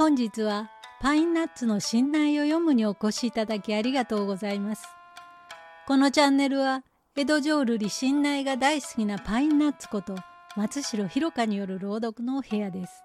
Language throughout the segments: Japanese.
本日はパインナッツの信頼を読むにお越しいただきありがとうございます。このチャンネルは江戸浄瑠璃信頼が大好きなパインナッツこと松代弘香による朗読の部屋です。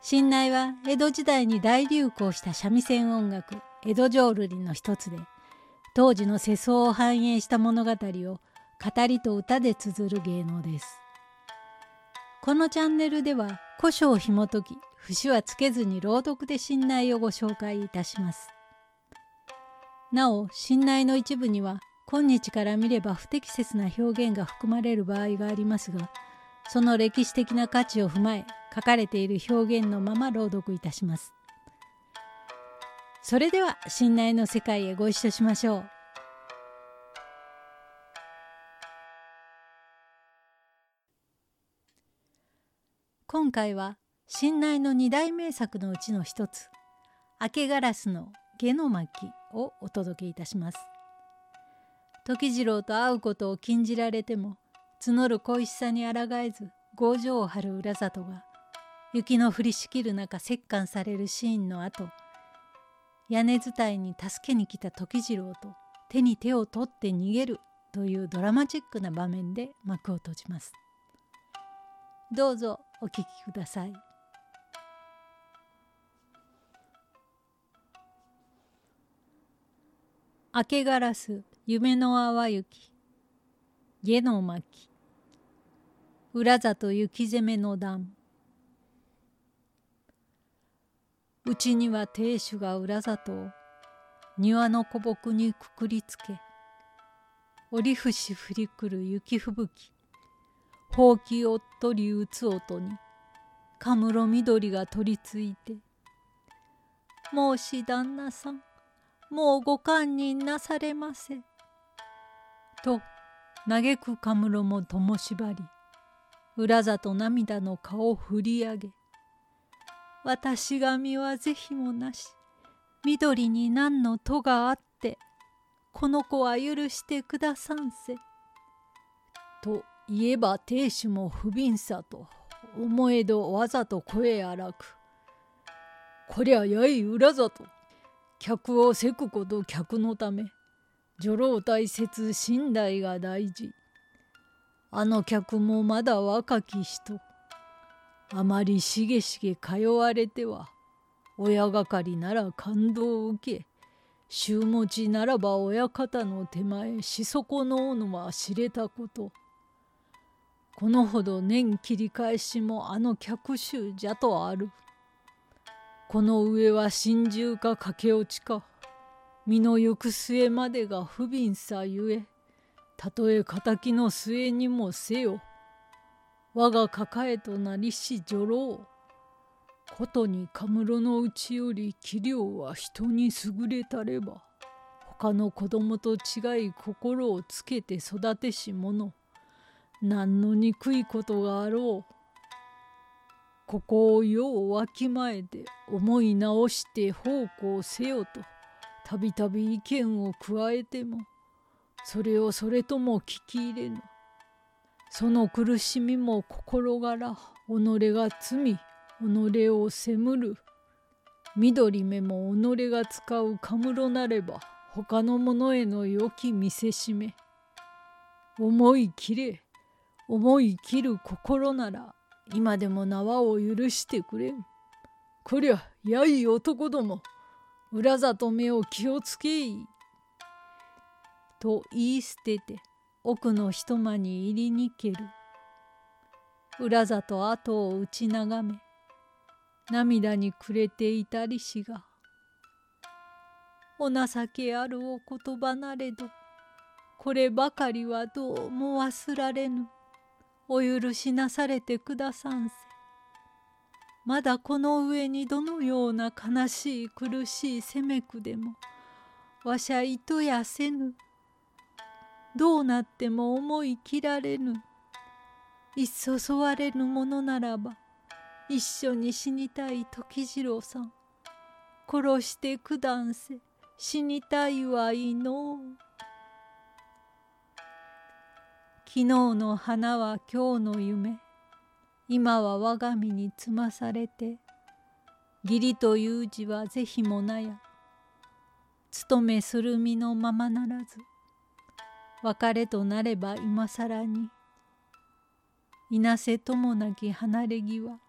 信頼は江戸時代に大流行した三味線音楽江戸浄瑠璃の一つで当時の世相を反映した物語を語りと歌で綴る芸能です。このチャンネルでは古書を紐解き節はつけずに朗読で信頼をご紹介いたします。なお信頼の一部には今日から見れば不適切な表現が含まれる場合がありますがその歴史的な価値を踏まえ書かれている表現のまま朗読いたします。それでは信頼の世界へご一緒しましょう。今回は信頼の二大名作のうちの一つ「明けガラスの下の巻」をお届けいたします。時次郎と会うことを禁じられても募る恋しさに抗えず強情を張る浦里が雪の降りしきる中折檻されるシーンの後屋根伝いに助けに来た時次郎と手に手を取って逃げるというドラマチックな場面で幕を閉じます。どうぞお聞きください。明けガラス夢の淡雪。下の巻。裏里雪攻めの段。うちには亭主が裏里を庭の古木にくくりつけ折節降りくる雪吹雪。ほうきおっとり打つ音にかむろ緑が取りついて「申し旦那さんもうご堪忍なされませ」と嘆くかむろもともしばり裏里涙の顔を振り上げ「私が身は是非もなし緑に何の戸があってこの子は許してくださんせ」と言えば亭主も不憫さと思えどわざと声荒く「こりゃやい裏里客をせくこと客のため女郎大切信頼が大事。あの客もまだ若き人あまりしげしげ通われては親がかりなら感動を受け週持ちならば親方の手前し損のうのは知れたこと。このほど年切り返しもあの客衆じゃとある。この上は心中か駆け落ちか身の行く末までが不憫さゆえたとえ敵の末にもせよ我が抱えとなりし女郎。ことにカムロのうちより器量は人に優れたれば他の子供と違い心をつけて育てし者。何の憎いことがあろう。ここをようわきまえて思い直して奉公せよと。たびたび意見を加えてもそれをそれとも聞き入れぬ。その苦しみも心柄己が罪己を責むる。緑目も己が使うかむろなれば他の者への良き見せしめ。思い切れ。思い切る心なら今でも縄を許してくれん。こりゃやい男ども裏里目を気をつけい」と言い捨てて奥の一間に入りにける。裏里後を打ち眺め涙に暮れていたりしが「お情けあるお言葉なれどこればかりはどうも忘られぬ。お許しなされてくださんせ」まだこの上にどのような悲しい苦しい責めくでもわしゃ糸やせぬ。どうなっても思い切られぬ。いっそそわれぬものならば一緒に死にたい時次郎さん。殺してくだんせ。死にたいはいのう。昨日の花は今日の夢。今は我が身につまされて。義理という字は是非もなや。勤めする身のままならず。別れとなれば今更に。いなせともなき離れ際。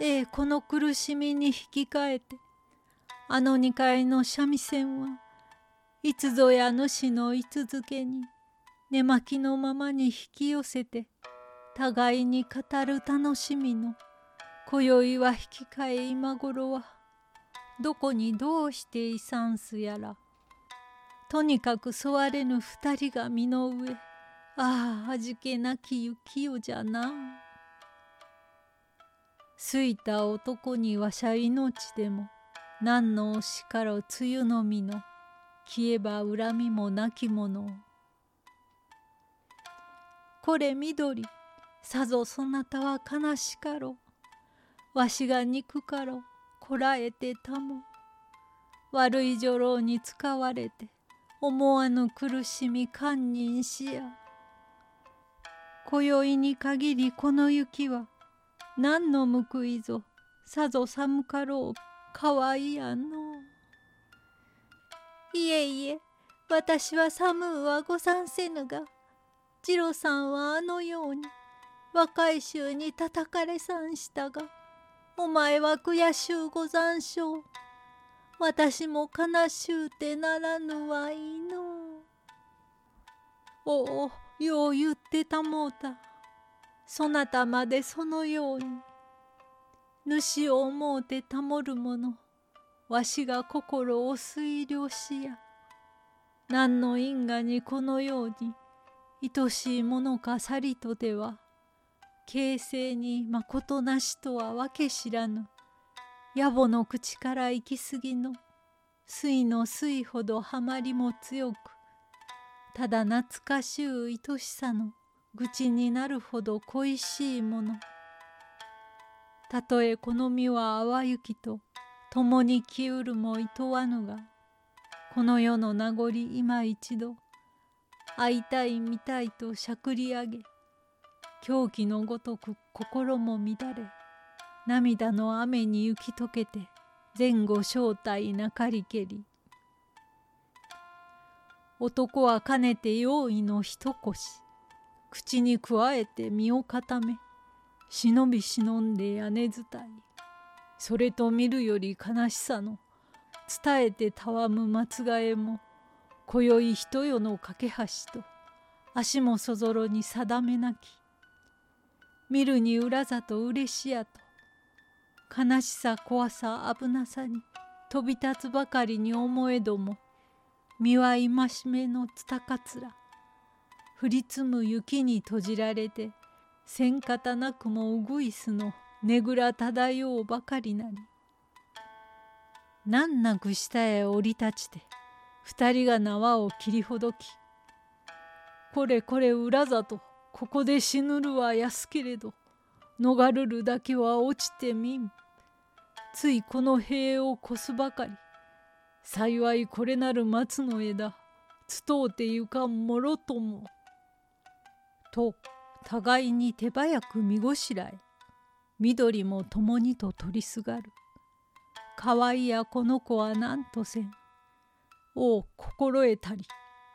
ええこの苦しみに引き換えて。あの二階の三味線はいつぞや主の居続けに。寝巻きのままに引き寄せて互いに語る楽しみの今宵は引き換え今頃はどこにどうしていさんすやらとにかくそわれぬ二人が身の上ああ味気なき雪よじゃな。すいた男にわしゃ命でも何の惜しかろ梅雨の実の消えば恨みもなきものを。これ緑。さぞそなたは悲しかろ。うわしが憎かろ。うこらえてたも。悪い女郎に使われて。思わぬ苦しみ堪忍しや。今宵に限りこの雪は何の報いぞ。さぞ寒かろう。かわいやの。いえいえ私は寒うはござんせぬが次郎さんはあのように若い衆に叩かれさんしたがお前は悔しゅうござんしょう。私も悲しゅうてならぬはいの。おおよう言ってたもうた。そなたまでそのように。主を思うてたもる者わしが心を推量しや。何の因果にこのように愛しいものかさりとでは形勢にまことなしとはわけ知らぬ。野暮の口から行き過ぎの水の水ほどはまりも強くただ懐かしゅう愛しさの愚痴になるほど恋しいもの。たとえこの身は淡雪と共にきうるもいとわぬがこの世の名残今一度会いたい見たいとしゃくり上げ狂気のごとく心も乱れ涙の雨に雪解けて前後正体なかりけり。男はかねて用意の一腰口にくわえて身を固め忍び忍んで屋根伝いそれと見るより悲しさの伝えてたわむ松がえも今宵一夜の架け橋と足もそぞろに定めなき。見るに裏ざと嬉しやと悲しさ怖さ危なさに飛び立つばかりに思えども身は戒めのつたかつら。降り積む雪に閉じられて千方なくもうぐいすのねぐら漂うばかりなり。難なく下へ降り立ちて二人が縄を切りほどきこれこれ裏里ここで死ぬるは安けれど逃るるだけは落ちてみん。ついこの塀を越すばかり幸いこれなる松の枝つとうてゆかんもろとも。と互いに手早く見ごしらえ緑も共にと取りすがる。かわいやこの子は何とせん。おう心得たり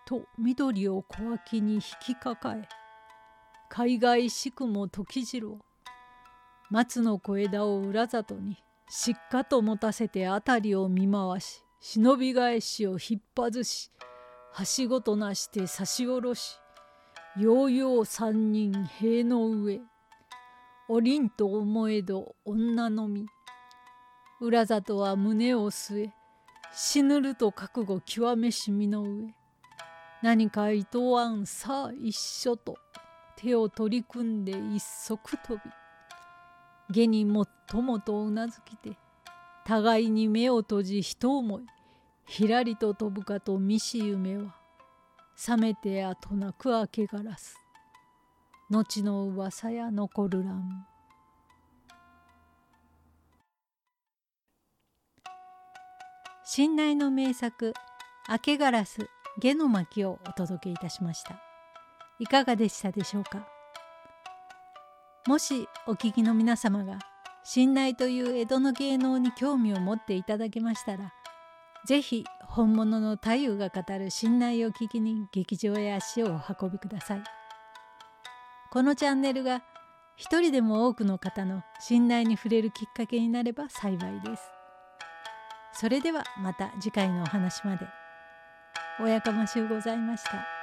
と緑を小脇に引き抱え海外しくも時次郎松の小枝を裏里にしっかと持たせて辺りを見回し忍び返しを引っ外しはしごとなして差し下ろしようよう三人塀の上おりんと思えど女のみ裏里は胸を据え死ぬると覚悟極めし身の上。何かいとわんさあ一緒と手を取り組んで一足飛び。下にもっともとうなずきて互いに目を閉じ一思いひらりと飛ぶかと見し夢は冷めて後なく明けガラス後の噂や残るらん信内の名作「明けガラス下の巻」をお届けいたしましたいかがでしたでしょうか？もしお聞きの皆様が信内という江戸の芸能に興味を持っていただけましたら是非本物の太夫が語る信内を聞きに劇場へ足をお運びください。このチャンネルが一人でも多くの方の信頼に触れるきっかけになれば幸いです。それではまた次回のお話まで。おやかましゅうございました。